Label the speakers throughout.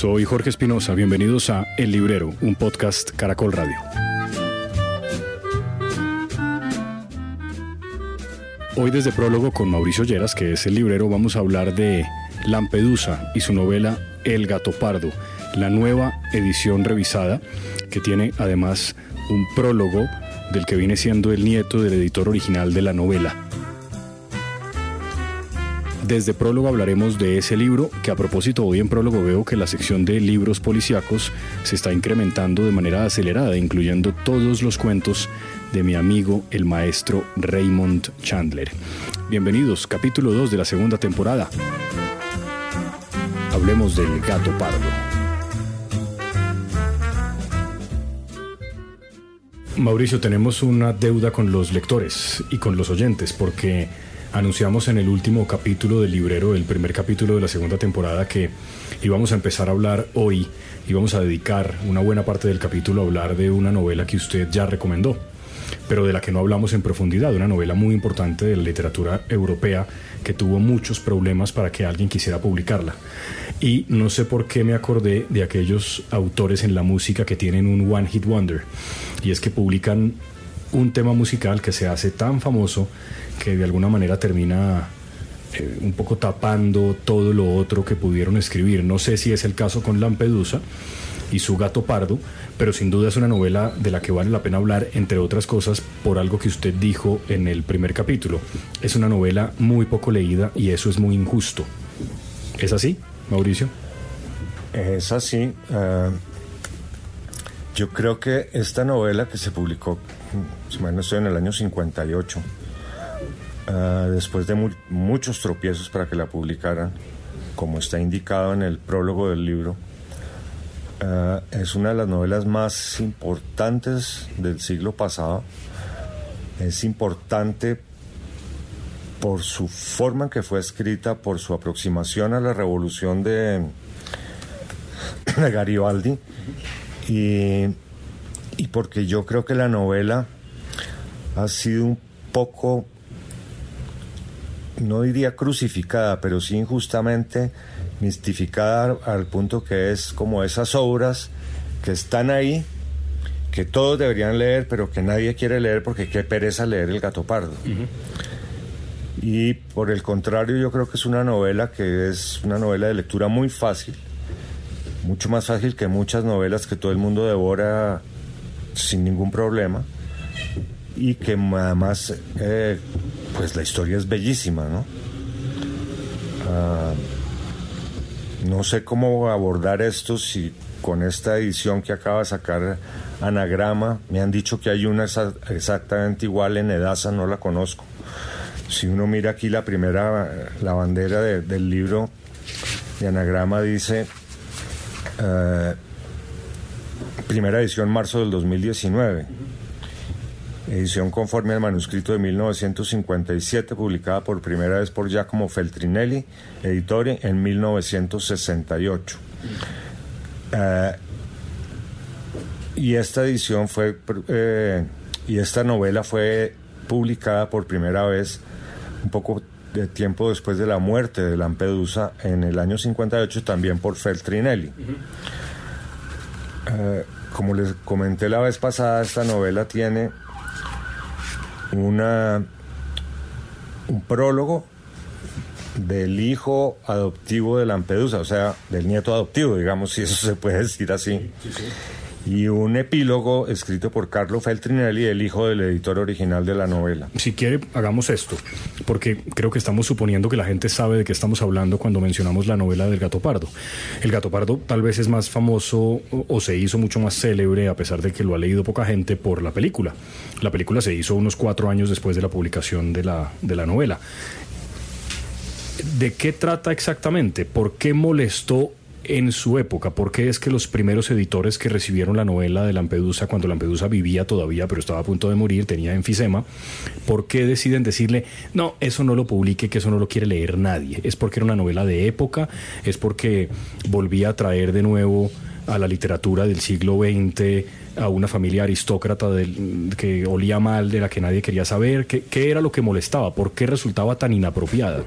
Speaker 1: Soy Jorge Espinosa, bienvenidos a El Librero, un podcast Caracol Radio. Hoy desde prólogo con Mauricio Lleras, que es el librero, vamos a hablar de Lampedusa y su novela El gato pardo, la nueva edición revisada que tiene además un prólogo del que viene siendo el nieto del editor original de la novela. Desde prólogo hablaremos de ese libro, que a propósito hoy en prólogo veo que la sección de libros policíacos se está incrementando de manera acelerada, incluyendo todos los cuentos de mi amigo el maestro Raymond Chandler. Bienvenidos, capítulo 2 de la segunda temporada. Hablemos del gato pardo. Mauricio, tenemos una deuda con los lectores y con los oyentes porque anunciamos en el último capítulo del librero, el primer capítulo de la segunda temporada, que íbamos a empezar a hablar hoy, íbamos a dedicar una buena parte del capítulo a hablar de una novela que usted ya recomendó, pero de la que no hablamos en profundidad, una novela muy importante de la literatura europea que tuvo muchos problemas para que alguien quisiera publicarla. Y no sé por qué me acordé de aquellos autores en la música que tienen un One Hit Wonder, y es que publican un tema musical que se hace tan famoso que de alguna manera termina eh, un poco tapando todo lo otro que pudieron escribir. No sé si es el caso con Lampedusa y su gato pardo, pero sin duda es una novela de la que vale la pena hablar, entre otras cosas, por algo que usted dijo en el primer capítulo. Es una novela muy poco leída y eso es muy injusto. ¿Es así, Mauricio?
Speaker 2: Es así. Eh, yo creo que esta novela que se publicó, no estoy, en el año 58, eh, después de muchos tropiezos para que la publicaran, como está indicado en el prólogo del libro, eh, es una de las novelas más importantes del siglo pasado. Es importante por su forma en que fue escrita, por su aproximación a la revolución de, de Garibaldi y, y porque yo creo que la novela ha sido un poco, no diría crucificada, pero sí injustamente mistificada al punto que es como esas obras que están ahí, que todos deberían leer, pero que nadie quiere leer porque qué pereza leer El gato pardo. Y por el contrario, yo creo que es una novela que es una novela de lectura muy fácil, mucho más fácil que muchas novelas que todo el mundo devora sin ningún problema y que además eh, pues la historia es bellísima, ¿no? Ah, no sé cómo abordar esto si con esta edición que acaba de sacar Anagrama, me han dicho que hay una exactamente igual en Edasa, no la conozco. Si uno mira aquí la primera, la bandera del libro de Anagrama dice, eh, primera edición marzo del 2019 edición conforme al manuscrito de 1957, publicada por primera vez por Giacomo Feltrinelli, editore, en 1968. Eh, y esta edición fue, eh, y esta novela fue publicada por primera vez un poco de tiempo después de la muerte de Lampedusa en el año 58 también por Feltrinelli. Como les comenté la vez pasada, esta novela tiene una, un prólogo del hijo adoptivo de Lampedusa, o sea, del nieto adoptivo, digamos, si eso se puede decir así. Y un epílogo escrito por Carlo Feltrinelli, el hijo del editor original de la novela.
Speaker 1: Si quiere, hagamos esto, porque creo que estamos suponiendo que la gente sabe de qué estamos hablando cuando mencionamos la novela del Gato Pardo. El Gato Pardo tal vez es más famoso o se hizo mucho más célebre, a pesar de que lo ha leído poca gente, por la película. La película se hizo unos cuatro años después de la publicación de la, de la novela. ¿De qué trata exactamente? ¿Por qué molestó en su época? ¿Por qué es que los primeros editores que recibieron la novela de Lampedusa, cuando Lampedusa vivía todavía, pero estaba a punto de morir, tenía enfisema, ¿por qué deciden decirle, no, eso no lo publique, que eso no lo quiere leer nadie? ¿Es porque era una novela de época? ¿Es porque volvía a traer de nuevo a la literatura del siglo XX, a una familia aristócrata que olía mal, de la que nadie quería saber? ¿Qué, ¿Qué, era lo que molestaba? ¿Por qué resultaba tan inapropiada?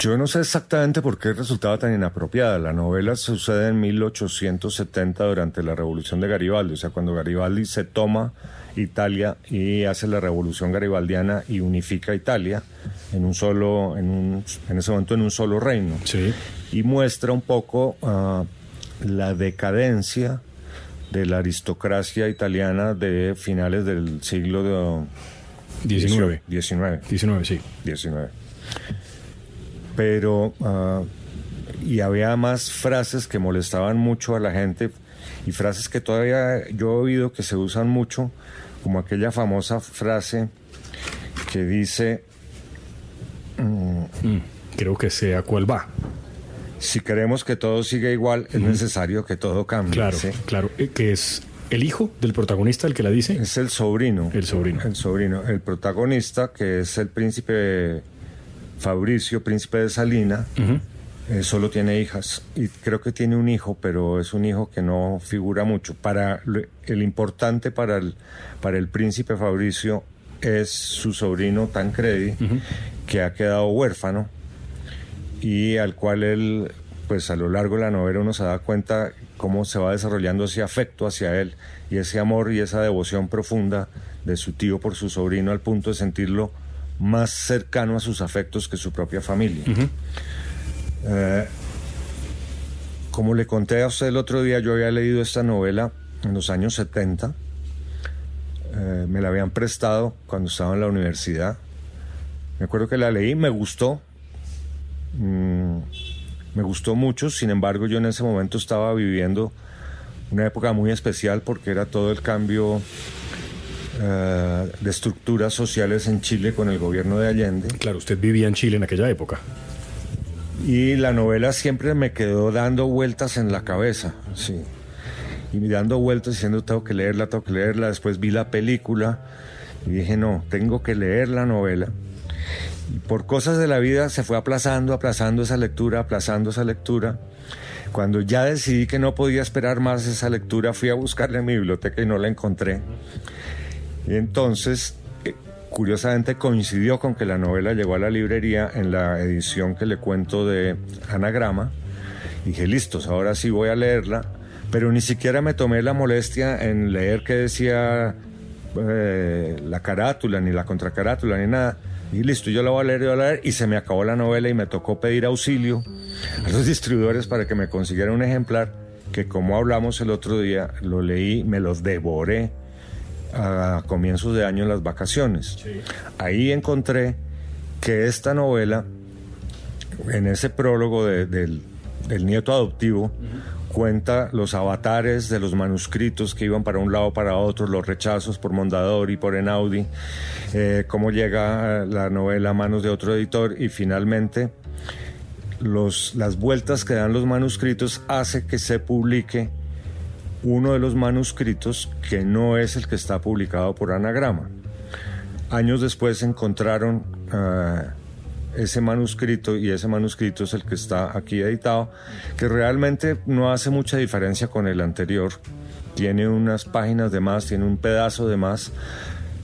Speaker 2: Yo no sé exactamente por qué resultaba tan inapropiada. La novela sucede en 1870 durante la Revolución de Garibaldi, o sea, cuando Garibaldi se toma Italia y hace la Revolución Garibaldiana y unifica Italia en un solo, en, un, en ese momento en un solo reino.
Speaker 1: Sí.
Speaker 2: Y muestra un poco uh, la decadencia de la aristocracia italiana de finales del siglo de,
Speaker 1: 19.
Speaker 2: 19.
Speaker 1: 19, sí.
Speaker 2: 19. Pero, uh, y había más frases que molestaban mucho a la gente y frases que todavía yo he oído que se usan mucho, como aquella famosa frase que dice...
Speaker 1: Mm, mm, creo que sea cuál va.
Speaker 2: Si queremos que todo siga igual, es necesario que todo cambie.
Speaker 1: Claro, claro. Eh, que es el hijo del protagonista el que la dice.
Speaker 2: Es el sobrino.
Speaker 1: El sobrino.
Speaker 2: El sobrino. El protagonista, que es el príncipe Fabricio, príncipe de Salina, eh, solo tiene hijas. Y creo que tiene un hijo, pero es un hijo que no figura mucho. Para el importante para el, para el príncipe Fabricio es su sobrino Tancredi, que ha quedado huérfano y al cual él, pues a lo largo de la novela uno se da cuenta cómo se va desarrollando ese afecto hacia él y ese amor y esa devoción profunda de su tío por su sobrino al punto de sentirlo más cercano a sus afectos que su propia familia. Eh, como le conté a usted el otro día, yo había leído esta novela en los años 70. Eh, me la habían prestado cuando estaba en la universidad. Me acuerdo que la leí, me gustó, Mm, me gustó mucho, sin embargo yo en ese momento estaba viviendo una época muy especial porque era todo el cambio eh, de estructuras sociales en Chile con el gobierno de Allende.
Speaker 1: Claro, usted vivía en Chile en aquella época.
Speaker 2: Y la novela siempre me quedó dando vueltas en la cabeza, sí. Y dando vueltas diciendo, tengo que leerla, tengo que leerla. Después vi la película y dije, no, tengo que leer la novela por cosas de la vida se fue aplazando, aplazando esa lectura, aplazando esa lectura. Cuando ya decidí que no podía esperar más esa lectura, fui a buscarla en mi biblioteca y no la encontré. Y entonces, eh, curiosamente coincidió con que la novela llegó a la librería en la edición que le cuento de Anagrama. Dije, listos, ahora sí voy a leerla. Pero ni siquiera me tomé la molestia en leer qué decía eh, la carátula, ni la contracarátula, ni nada y listo, yo la voy a leer, yo la voy a leer, y se me acabó la novela y me tocó pedir auxilio a los distribuidores para que me consiguieran un ejemplar que como hablamos el otro día, lo leí, me los devoré a comienzos de año en las vacaciones. Ahí encontré que esta novela, en ese prólogo del, nieto adoptivo, cuenta los avatares de los manuscritos que iban para un lado para otro, los rechazos por Mondadori y por Enaudi, eh, cómo llega la novela a manos de otro editor y finalmente los, las vueltas que dan los manuscritos hace que se publique uno de los manuscritos que no es el que está publicado por Anagrama. Años después encontraron... Eh, ese manuscrito y ese manuscrito es el que está aquí editado, que realmente no hace mucha diferencia con el anterior. Tiene unas páginas de más, tiene un pedazo de más,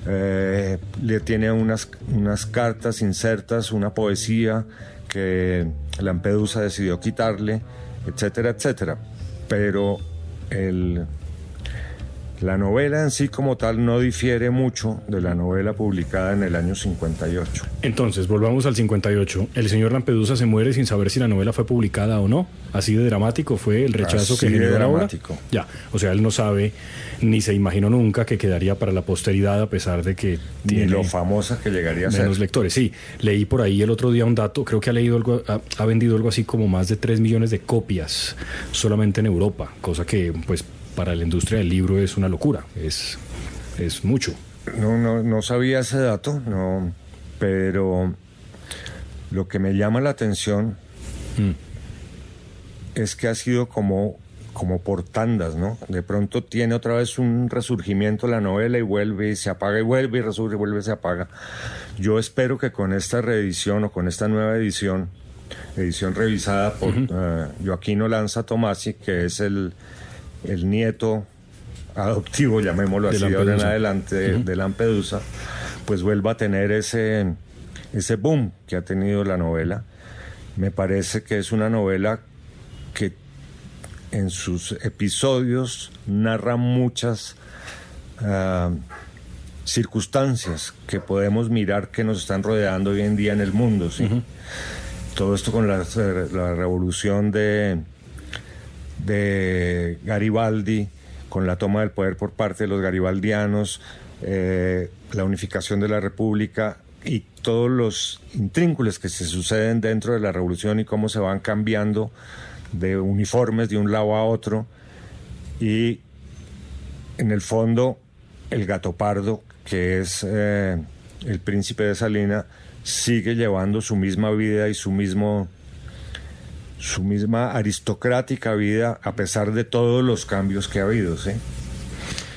Speaker 2: eh, le tiene unas, unas cartas insertas, una poesía que Lampedusa decidió quitarle, etcétera, etcétera. Pero el, la novela en sí como tal no difiere mucho de la novela publicada en el año 58.
Speaker 1: Entonces, volvamos al 58. El señor Lampedusa se muere sin saber si la novela fue publicada o no. Así de dramático fue el rechazo que generó la obra. Ya, o sea, él no sabe ni se imaginó nunca que quedaría para la posteridad a pesar de que
Speaker 2: tiene lo famosa que llegaría a ser.
Speaker 1: Menos lectores. Sí, leí por ahí el otro día un dato, creo que ha leído algo ha, vendido algo así como más de 3 millones de copias solamente en Europa, cosa que pues para la industria del libro es una locura, es, es mucho.
Speaker 2: No, no, no sabía ese dato, no, pero lo que me llama la atención mm. es que ha sido como, como por tandas, ¿no? De pronto tiene otra vez un resurgimiento la novela y vuelve y se apaga y vuelve y resurge y vuelve y se apaga. Yo espero que con esta reedición o con esta nueva edición, edición revisada por uh Joaquino Lanza Tomasi, que es el el nieto adoptivo, llamémoslo así, de ahora en adelante, de, Lampedusa, pues vuelva a tener ese, ese boom que ha tenido la novela Me parece que es una novela que en sus episodios narra muchas ah, circunstancias que podemos mirar que nos están rodeando hoy en día en el mundo. ¿sí? Todo esto con la, revolución de, de Garibaldi, con la toma del poder por parte de los garibaldianos, eh, la unificación de la República y todos los intrínculos que se suceden dentro de la revolución y cómo se van cambiando de uniformes de un lado a otro. Y en el fondo, el gato pardo, que es eh, el príncipe de Salina, sigue llevando su misma vida y su mismo su misma aristocrática vida a pesar de todos los cambios que ha habido, ¿sí?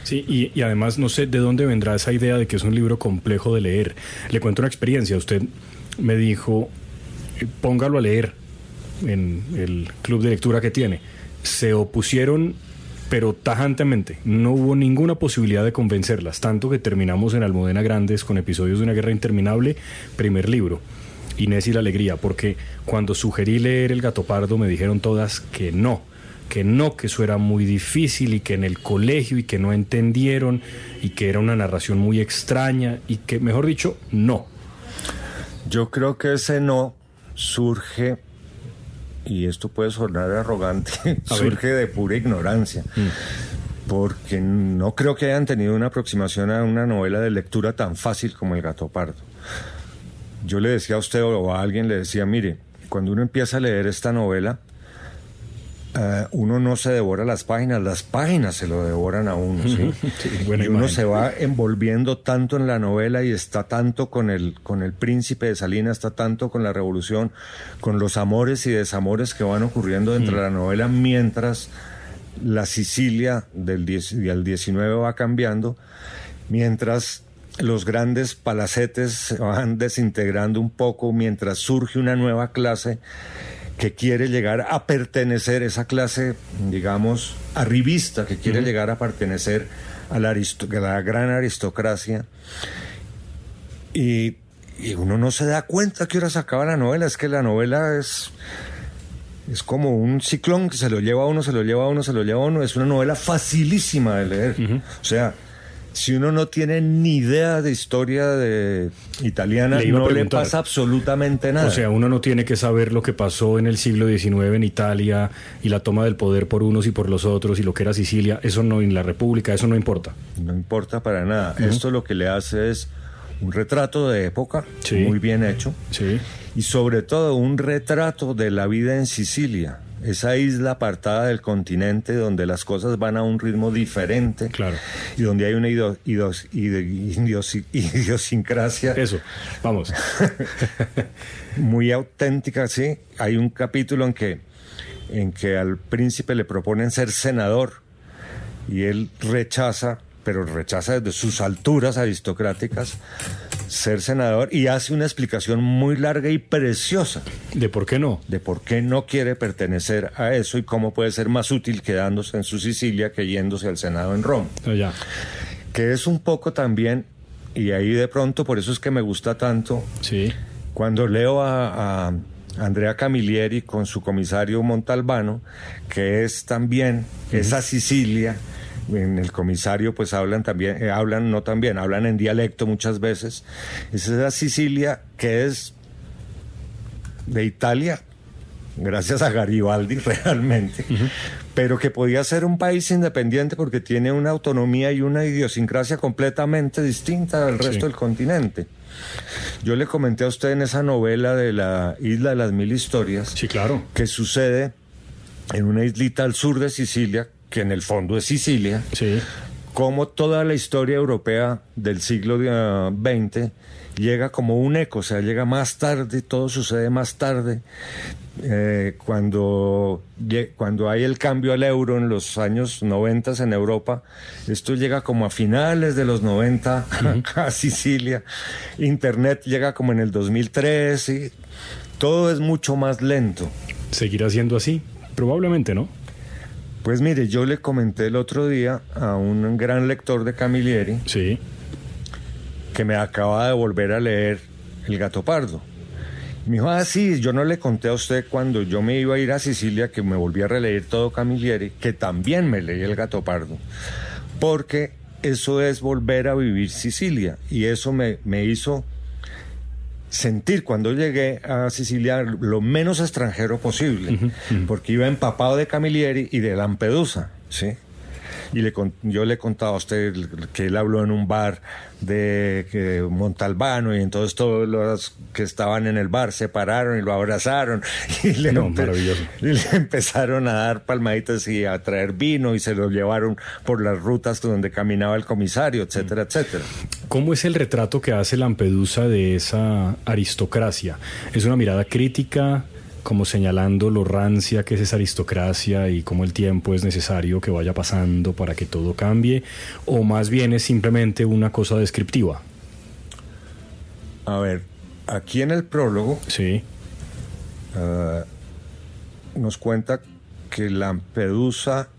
Speaker 1: Sí, y, además no sé de dónde vendrá esa idea de que es un libro complejo de leer. Le cuento una experiencia. Usted me dijo, eh, póngalo a leer en el club de lectura que tiene. Se opusieron, pero tajantemente. No hubo ninguna posibilidad de convencerlas, tanto que terminamos en Almudena Grandes con episodios de una guerra interminable, primer libro. Inés y la alegría, porque cuando sugerí leer El gato pardo me dijeron todas que no, que no, que eso era muy difícil y que en el colegio y que no entendieron y que era una narración muy extraña y que, mejor dicho, no.
Speaker 2: Yo creo que ese no surge, y esto puede sonar arrogante, surge de pura ignorancia. Mm. Porque no creo que hayan tenido una aproximación a una novela de lectura tan fácil como El gato pardo yo le decía a usted o a alguien, le decía, mire, cuando uno empieza a leer esta novela, eh, uno no se devora las páginas, las páginas se lo devoran a uno, ¿sí? y uno se va envolviendo tanto en la novela y está tanto con el, con el príncipe de Salinas, está tanto con la revolución, con los amores y desamores que van ocurriendo dentro de la novela mientras la Sicilia del, del 19 va cambiando, mientras los grandes palacetes se van desintegrando un poco mientras surge una nueva clase que quiere llegar a pertenecer, esa clase, digamos, arribista, que quiere llegar a pertenecer a la, gran aristocracia. Y, uno no se da cuenta que ahora se acaba la novela, es que la novela es, es como un ciclón que se lo lleva a uno, se lo lleva a uno, se lo lleva a uno, es una novela facilísima de leer. O sea, si uno no tiene ni idea de historia de italiana, no le pasa absolutamente nada.
Speaker 1: O sea, uno no tiene que saber lo que pasó en el siglo XIX en Italia y la toma del poder por unos y por los otros y lo que era Sicilia. Eso no, en la República, eso no importa.
Speaker 2: No importa para nada. Esto lo que le hace es un retrato de época, muy bien hecho.
Speaker 1: Sí.
Speaker 2: Y sobre todo un retrato de la vida en Sicilia esa isla apartada del continente donde las cosas van a un ritmo diferente
Speaker 1: claro.
Speaker 2: y donde hay una idiosincrasia.
Speaker 1: Eso, vamos.
Speaker 2: muy auténtica, sí. Hay un capítulo en que, en que al príncipe le proponen ser senador y él rechaza, pero rechaza desde sus alturas aristocráticas ser senador y hace una explicación muy larga y preciosa.
Speaker 1: ¿De por qué no?
Speaker 2: De por qué no quiere pertenecer a eso y cómo puede ser más útil quedándose en su Sicilia que yéndose al Senado en Roma.
Speaker 1: Ah, ya.
Speaker 2: Que es un poco también, y ahí de pronto, por eso es que me gusta tanto.
Speaker 1: Sí.
Speaker 2: Cuando leo a, a Andrea Camilleri con su comisario Montalbano, que es también esa Sicilia en el comisario pues hablan también, eh, hablan no también, hablan en dialecto muchas veces. Es esa Sicilia que es de Italia, gracias a Garibaldi realmente, pero que podía ser un país independiente porque tiene una autonomía y una idiosincrasia completamente distinta del resto del continente. Yo le comenté a usted en esa novela de la Isla de las Mil Historias,
Speaker 1: sí, claro.
Speaker 2: que sucede en una islita al sur de Sicilia que en el fondo es Sicilia,
Speaker 1: sí.
Speaker 2: como toda la historia europea del siglo XX llega como un eco, o sea, llega más tarde, todo sucede más tarde. Eh, cuando, cuando hay el cambio al euro en los años 90 en Europa, esto llega como a finales de los 90 a Sicilia. Internet llega como en el 2003 y todo es mucho más lento.
Speaker 1: ¿Seguirá siendo así? Probablemente, ¿no?
Speaker 2: Pues mire, yo le comenté el otro día a un gran lector de Camilleri
Speaker 1: sí.
Speaker 2: que me acaba de volver a leer El gato pardo. Me dijo, ah, sí, yo no le conté a usted cuando yo me iba a ir a Sicilia que me volví a releer todo Camilleri, que también me leí El Gato Pardo, porque eso es volver a vivir Sicilia y eso me, me hizo sentir cuando llegué a Sicilia lo menos extranjero posible, porque iba empapado de Camilleri y de Lampedusa, ¿sí? Y le, yo le he contado a usted que él habló en un bar de que Montalbano y entonces todos los que estaban en el bar se pararon y lo abrazaron y le, y le empezaron a dar palmaditas y a traer vino y se lo llevaron por las rutas donde caminaba el comisario, etcétera, etcétera.
Speaker 1: ¿Cómo es el retrato que hace Lampedusa de esa aristocracia? ¿Es una mirada crítica? Como señalando lo rancia que es esa aristocracia y cómo el tiempo es necesario que vaya pasando para que todo cambie, o más bien es simplemente una cosa descriptiva.
Speaker 2: A ver, aquí en el prólogo
Speaker 1: sí.
Speaker 2: Ah, nos cuenta que Lampedusa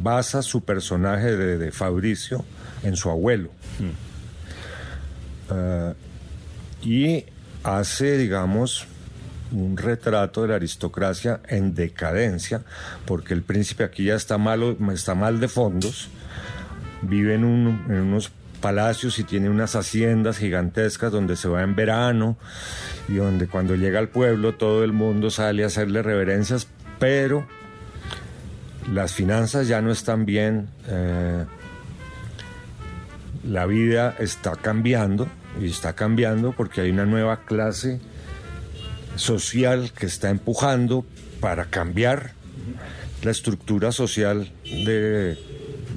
Speaker 2: basa su personaje de, Fabricio en su abuelo. Mm. Ah, y hace, digamos, un retrato de la aristocracia en decadencia, porque el príncipe aquí ya está, malo, está mal de fondos, vive en, unos palacios y tiene unas haciendas gigantescas donde se va en verano y donde cuando llega al pueblo todo el mundo sale a hacerle reverencias, pero las finanzas ya no están bien, eh, la vida está cambiando y está cambiando porque hay una nueva clase social que está empujando para cambiar la estructura social de,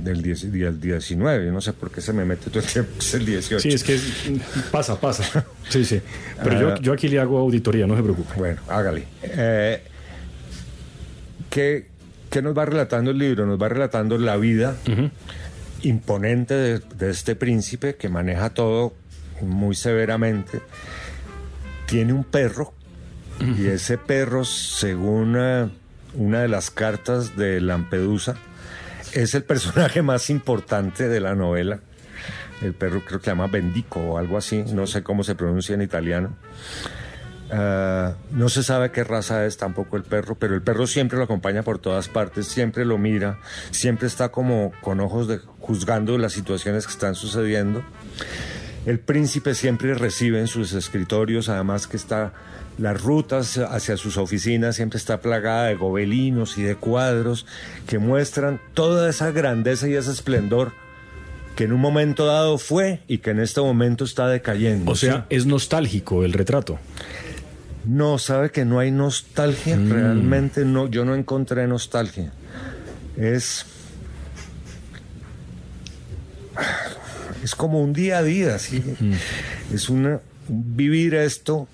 Speaker 2: del, 19. no sé por qué se me mete todo el tiempo, es el 18.
Speaker 1: Sí, es que pasa, pasa. Sí, sí. Pero yo, ah. yo, aquí le hago auditoría, no se preocupe.
Speaker 2: Bueno, hágale. Eh, ¿qué, nos va relatando el libro? Nos va relatando la vida imponente de, de este príncipe que maneja todo muy severamente. Tiene un perro y ese perro, según eh, una de las cartas de Lampedusa, es el personaje más importante de la novela. El perro creo que se llama Bendico o algo así, no sé cómo se pronuncia en italiano. Ah, no se sabe qué raza es tampoco el perro, pero el perro siempre lo acompaña por todas partes, siempre lo mira, siempre está como con ojos de juzgando las situaciones que están sucediendo. El príncipe siempre recibe en sus escritorios, además que está las rutas hacia sus oficinas siempre está plagada de gobelinos y de cuadros que muestran toda esa grandeza y ese esplendor que en un momento dado fue y que en este momento está decayendo.
Speaker 1: O sea, es nostálgico el retrato.
Speaker 2: No, sabe que no hay nostalgia, mm. realmente no, yo no encontré nostalgia. Es es como un día a día, ¿sí? Es una vivir esto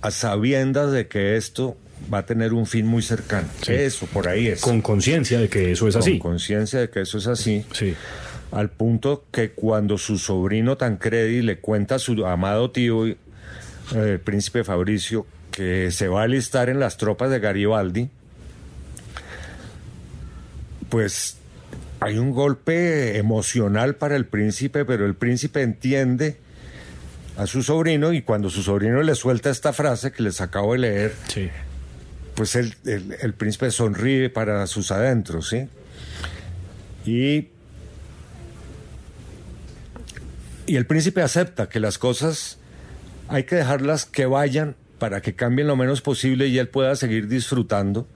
Speaker 2: a sabiendas de que esto va a tener un fin muy cercano. Eso, por ahí es.
Speaker 1: Con conciencia de que eso es así.
Speaker 2: Con conciencia de que eso es así.
Speaker 1: Sí.
Speaker 2: Al punto que cuando su sobrino Tancredi le cuenta a su amado tío, eh, el príncipe Fabricio, que se va a alistar en las tropas de Garibaldi, pues hay un golpe emocional para el príncipe, pero el príncipe entiende a su sobrino y cuando su sobrino le suelta esta frase que les acabo de leer, pues el, el, príncipe sonríe para sus adentros, ¿sí? Y, y el príncipe acepta que las cosas hay que dejarlas que vayan para que cambien lo menos posible y él pueda seguir disfrutando,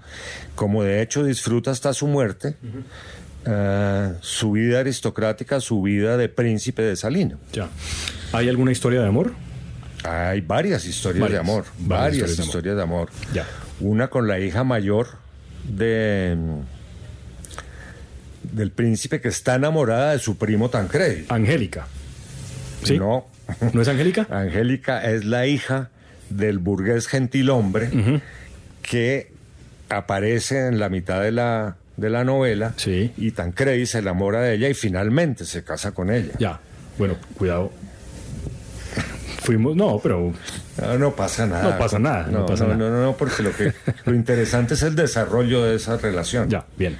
Speaker 2: como de hecho disfruta hasta su muerte. Eh, su vida aristocrática, su vida de príncipe de Salino.
Speaker 1: Ya. ¿Hay alguna historia de amor?
Speaker 2: Hay varias historias de amor, varias, historias, de amor.
Speaker 1: Ya.
Speaker 2: Una con la hija mayor de del príncipe que está enamorada de su primo Tancredi.
Speaker 1: Angélica. ¿Sí?
Speaker 2: No.
Speaker 1: ¿No es Angélica?
Speaker 2: Angélica es la hija del burgués gentilhombre que aparece en la mitad de la de la novela.
Speaker 1: Sí.
Speaker 2: Y Tancredi se enamora de ella y finalmente se casa con ella.
Speaker 1: Ya. Bueno, cuidado. Fuimos, no, pero.
Speaker 2: No, pasa nada.
Speaker 1: No pasa nada.
Speaker 2: No,
Speaker 1: pasa
Speaker 2: no,
Speaker 1: nada.
Speaker 2: no, no, porque lo, que, lo interesante es el desarrollo de esa relación.
Speaker 1: Ya, bien.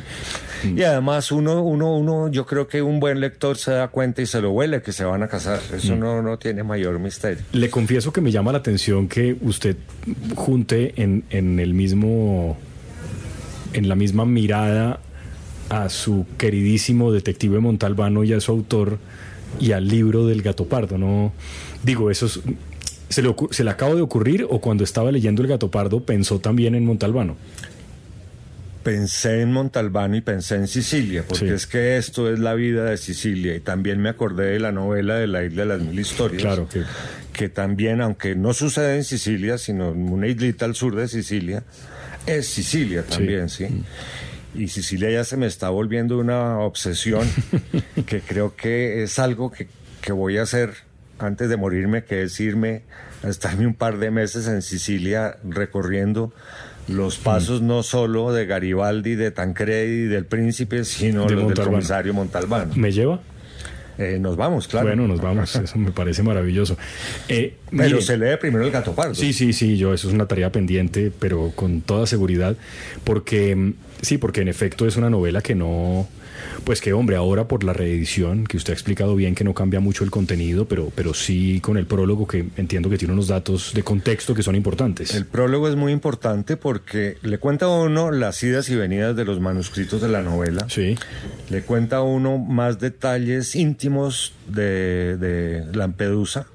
Speaker 2: Y además uno, uno, uno, yo creo que un buen lector se da cuenta y se lo huele que se van a casar. Eso no, no tiene mayor misterio.
Speaker 1: Le confieso que me llama la atención que usted junte en, en el mismo, en la misma mirada a su queridísimo detective Montalbano y a su autor y al libro del gato pardo, ¿no? Digo, eso es, ¿se, le ¿se le acaba de ocurrir o cuando estaba leyendo el gato pardo pensó también en Montalbano?
Speaker 2: Pensé en Montalbano y pensé en Sicilia, porque es que esto es la vida de Sicilia y también me acordé de la novela de la isla de las mil historias.
Speaker 1: Claro que...
Speaker 2: que también, aunque no sucede en Sicilia, sino en una islita al sur de Sicilia, es Sicilia también, ¿sí? Y Sicilia ya se me está volviendo una obsesión que creo que es algo que, que voy a hacer antes de morirme, que es irme a estarme un par de meses en Sicilia recorriendo los pasos no solo de Garibaldi, de Tancredi, del Príncipe, sino
Speaker 1: De
Speaker 2: los del comisario Montalbano.
Speaker 1: ¿Me lleva?
Speaker 2: Eh, nos vamos, claro.
Speaker 1: Bueno, nos vamos, eso me parece maravilloso. Eh,
Speaker 2: Pero
Speaker 1: mire,
Speaker 2: se lee primero el gato pardo.
Speaker 1: Sí, sí, sí, yo eso es una tarea pendiente, pero con toda seguridad, porque mm, sí, porque en efecto es una novela que no, pues que hombre, ahora por la reedición, que usted ha explicado bien que no cambia mucho el contenido, pero, pero sí con el prólogo que entiendo que tiene unos datos de contexto que son importantes.
Speaker 2: El prólogo es muy importante porque le cuenta a uno las idas y venidas de los manuscritos de la novela.
Speaker 1: Sí,
Speaker 2: Le cuenta a uno más detalles íntimos de, de Lampedusa,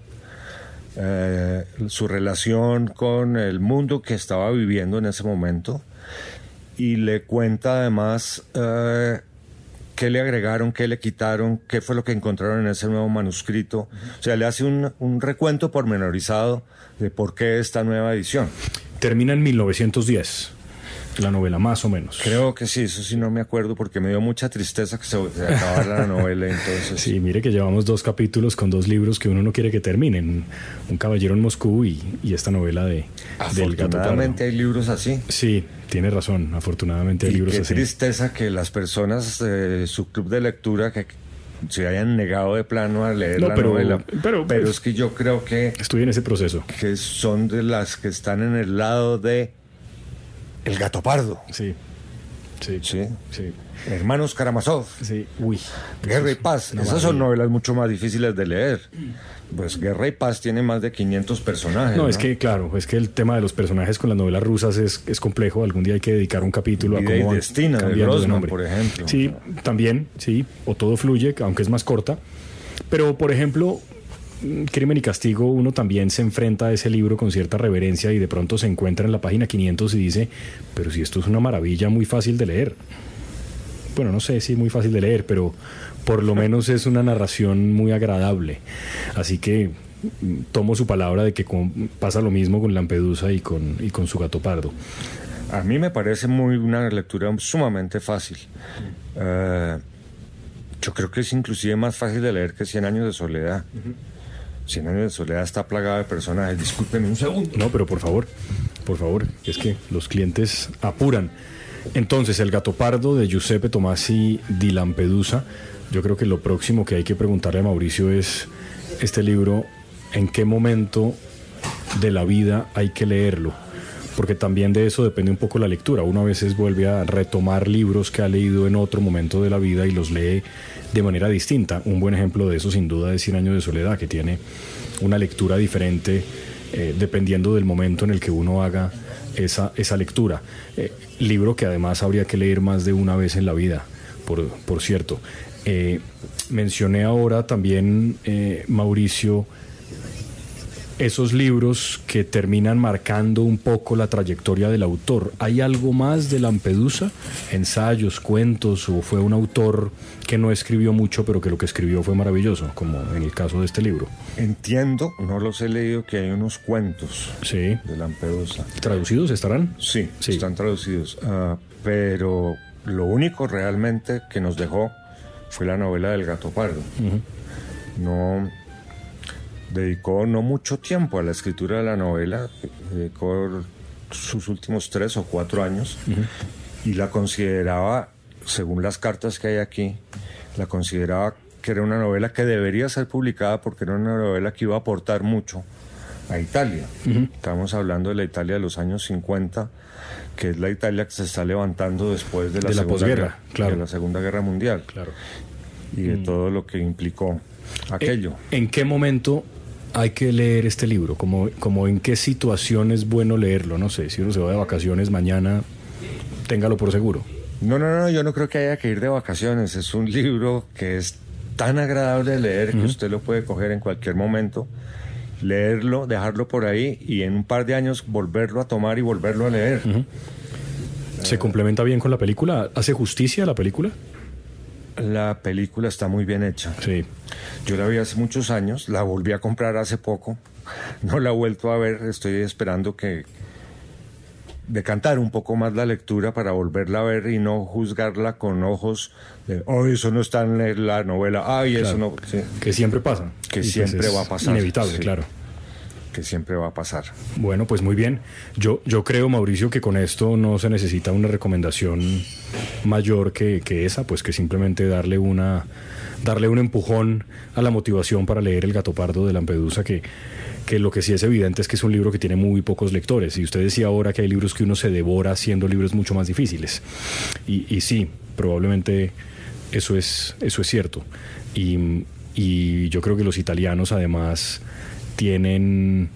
Speaker 2: eh, su relación con el mundo que estaba viviendo en ese momento, y le cuenta además eh, qué le agregaron, qué le quitaron, qué fue lo que encontraron en ese nuevo manuscrito. O sea, le hace un, un recuento pormenorizado de por qué esta nueva edición.
Speaker 1: termina en 1910, la novela, más o menos.
Speaker 2: Creo que sí, eso sí no me acuerdo porque me dio mucha tristeza que se, acabara la novela, entonces...
Speaker 1: Sí, mire que llevamos dos capítulos con dos libros que uno no quiere que terminen. Un caballero en Moscú y, y esta novela de, del gato.
Speaker 2: Afortunadamente hay libros así.
Speaker 1: Sí, tiene razón. Afortunadamente hay
Speaker 2: Y
Speaker 1: libros
Speaker 2: qué
Speaker 1: así.
Speaker 2: tristeza que las personas de su club de lectura que se hayan negado de plano a leer
Speaker 1: No,
Speaker 2: la
Speaker 1: pero-
Speaker 2: novela.
Speaker 1: pero- pues,
Speaker 2: es que yo creo que,
Speaker 1: Estoy en ese proceso.
Speaker 2: que son de las que están en el lado de El Gato Pardo.
Speaker 1: Sí. Sí.
Speaker 2: Sí.
Speaker 1: Sí.
Speaker 2: Hermanos Karamazov.
Speaker 1: Sí. Uy.
Speaker 2: Guerra y Paz.
Speaker 1: Una
Speaker 2: Esas son novelas mucho más difíciles de leer. Pues Guerra y Paz tiene más de 500 personajes.
Speaker 1: No, es que, claro, es que el tema de los personajes con las novelas rusas es, es complejo. Algún día hay que dedicar un capítulo a cómo van
Speaker 2: Destino, de
Speaker 1: nombre.
Speaker 2: por ejemplo.
Speaker 1: Sí, también, sí. O todo fluye, aunque es más corta. Pero, por ejemplo, Crimen y Castigo, uno también se enfrenta a ese libro con cierta reverencia y de pronto se encuentra en la página 500 y dice, pero si esto es una maravilla muy fácil de leer. Bueno, no sé si es muy fácil de leer, pero por lo menos es una narración muy agradable. Así que mm, tomo su palabra de que con- pasa lo mismo con Lampedusa y con, y con su gato pardo.
Speaker 2: A mí me parece muy una lectura sumamente fácil. Eh, yo creo que es inclusive más fácil de leer que Cien años de soledad. Cien años de soledad está plagada de personajes. Discúlpeme un segundo.
Speaker 1: No, pero por favor, por favor, es que los clientes apuran. Entonces, el gato pardo de Giuseppe Tomasi di Lampedusa, yo creo que lo próximo que hay que preguntarle a Mauricio es este libro, ¿en qué momento de la vida hay que leerlo? Porque también de eso depende un poco la lectura. Uno a veces vuelve a retomar libros que ha leído en otro momento de la vida y los lee de manera distinta. Un buen ejemplo de eso sin duda es Cien años de soledad, que tiene una lectura diferente eh, dependiendo del momento en el que uno haga esa, esa lectura. Eh, libro que además habría que leer más de una vez en la vida, por, por cierto. Eh, mencioné ahora también, Mauricio, esos libros que terminan marcando un poco la trayectoria del autor. ¿Hay algo más de Lampedusa? ¿Ensayos, cuentos? ¿O fue un autor que no escribió mucho, pero que lo que escribió fue maravilloso, como en el caso de este libro?
Speaker 2: Entiendo, no los he leído, que hay unos cuentos
Speaker 1: Sí.
Speaker 2: de Lampedusa.
Speaker 1: ¿Traducidos estarán?
Speaker 2: Sí,
Speaker 1: Sí.
Speaker 2: están traducidos. Ah, pero lo único realmente que nos dejó fue la novela del gato pardo. No dedicó no mucho tiempo a la escritura de la novela, dedicó sus últimos tres o cuatro años y la consideraba, según las cartas que hay aquí, la consideraba que era una novela que debería ser publicada porque era una novela que iba a aportar mucho a Italia. Estamos hablando de la Italia de los años 50, que es la Italia que se está levantando después de la, segunda, guerra,
Speaker 1: claro.
Speaker 2: de la Segunda Guerra Mundial.
Speaker 1: Claro.
Speaker 2: Y de mm. todo lo que implicó aquello.
Speaker 1: ¿En, qué momento hay que leer este libro? ¿Como, como en qué situación es bueno leerlo? No sé, si uno se va de vacaciones mañana, téngalo por seguro.
Speaker 2: No, no, no, yo no creo que haya que ir de vacaciones. Es un libro que es tan agradable de leer que usted lo puede coger en cualquier momento, leerlo, dejarlo por ahí y en un par de años volverlo a tomar y volverlo a leer.
Speaker 1: ¿Se complementa bien con la película? ¿Hace justicia a la película?
Speaker 2: La película está muy bien hecha.
Speaker 1: Sí.
Speaker 2: Yo la vi hace muchos años, la volví a comprar hace poco. No la he vuelto a ver, estoy esperando que, decantar un poco más la lectura para volverla a ver y no juzgarla con ojos de, oh, eso no está en la novela, ay, eso no.
Speaker 1: Que siempre pasa.
Speaker 2: Que pues siempre va a pasar.
Speaker 1: Inevitable, claro.
Speaker 2: Que siempre va a pasar.
Speaker 1: Bueno, pues muy bien. Yo, yo creo, Mauricio, que con esto no se necesita una recomendación mayor que, que esa, pues que simplemente darle una darle un empujón a la motivación para leer El gato pardo de Lampedusa que que lo que sí es evidente es que es un libro que tiene muy pocos lectores. Y usted decía ahora que hay libros que uno se devora haciendo libros mucho más difíciles. Y, sí, probablemente eso es, eso es cierto. Y, yo creo que los italianos además tienen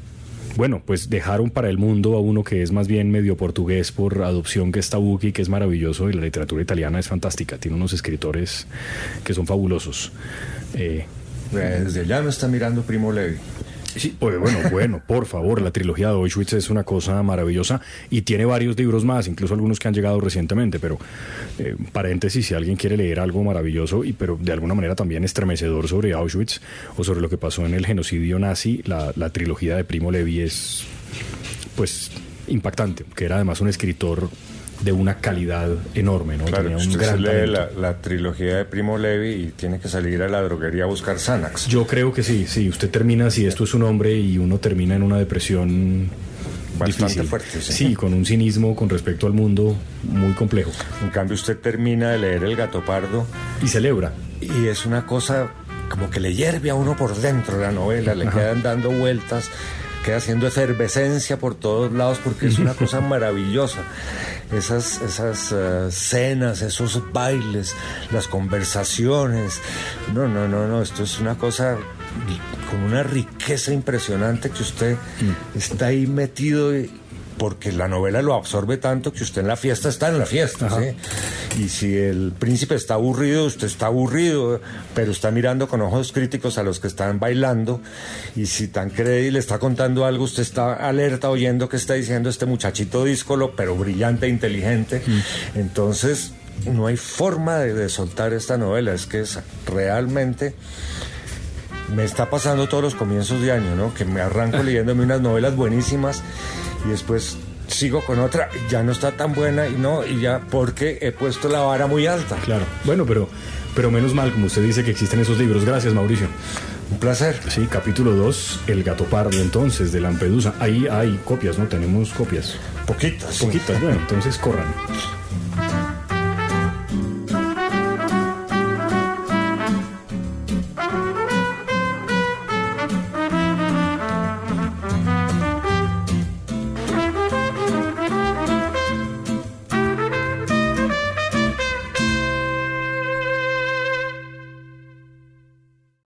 Speaker 1: bueno, pues dejaron para el mundo a uno que es más bien medio portugués por adopción, que es Tabucchi, que es maravilloso, y la literatura italiana es fantástica, tiene unos escritores que son fabulosos.
Speaker 2: Eh, Desde allá me está mirando Primo Levi.
Speaker 1: Sí, pues, bueno, bueno, por favor, la trilogía de Auschwitz es una cosa maravillosa y tiene varios libros más, incluso algunos que han llegado recientemente, pero eh, paréntesis, si alguien quiere leer algo maravilloso y pero de alguna manera también estremecedor sobre Auschwitz o sobre lo que pasó en el genocidio nazi, la, la trilogía de Primo Levi es pues impactante, que era además un escritor de una calidad enorme, ¿no?
Speaker 2: Tenía un gran lee la, trilogía de Primo Levi y tiene que salir a la droguería a buscar Xanax.
Speaker 1: Yo creo que sí, sí. Usted termina, si esto es un hombre y uno termina en una depresión
Speaker 2: Bastante fuerte,
Speaker 1: sí. sí. con un cinismo con respecto al mundo muy complejo.
Speaker 2: En cambio, usted termina de leer El Gato Pardo.
Speaker 1: Y celebra.
Speaker 2: Y es una cosa como que le hierve a uno por dentro la novela, le quedan dando vueltas queda haciendo efervescencia por todos lados porque es una cosa maravillosa. Esas, esas uh, cenas, esos bailes, las conversaciones. No, no, no, no, esto es una cosa con una riqueza impresionante que usted mm. está ahí metido y, porque la novela lo absorbe tanto que usted en la fiesta está en la fiesta. Y si el príncipe está aburrido, usted está aburrido, pero está mirando con ojos críticos a los que están bailando. Y si Tancredi le está contando algo, usted está alerta oyendo que está diciendo este muchachito díscolo, pero brillante e inteligente. Mm. Entonces, no hay forma de, de soltar esta novela. Es que es realmente me está pasando todos los comienzos de año, ¿no? Que me arranco leyéndome unas novelas buenísimas y después sigo con otra, ya no está tan buena y no, y ya porque he puesto la vara muy alta.
Speaker 1: Claro, bueno, pero, pero menos mal, como usted dice que existen esos libros. Gracias, Mauricio.
Speaker 2: Un placer.
Speaker 1: Sí, capítulo 2, El gato pardo entonces, de Lampedusa. Ahí hay copias, ¿no? Tenemos copias.
Speaker 2: Poquitas.
Speaker 1: Poquitas, bueno, entonces corran.